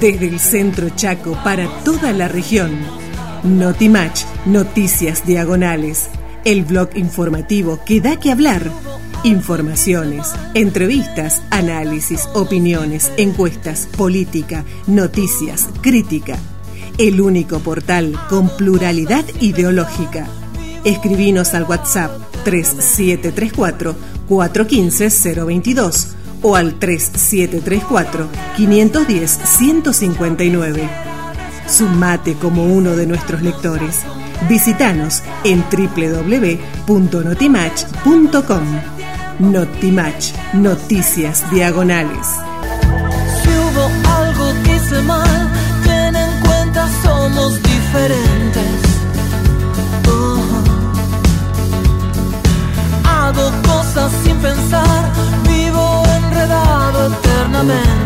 Desde el centro Chaco para toda la región. Notimatch, Noticias Diagonales. El blog informativo que da que hablar. Informaciones, entrevistas, análisis, opiniones, encuestas, política, noticias, crítica. El único portal con pluralidad ideológica. Escribinos al WhatsApp 3734 415 022 o al 3734 510 159. Sumate como uno de nuestros lectores. Visítanos en www.notimatch.com. Notimatch, noticias diagonales. Come on.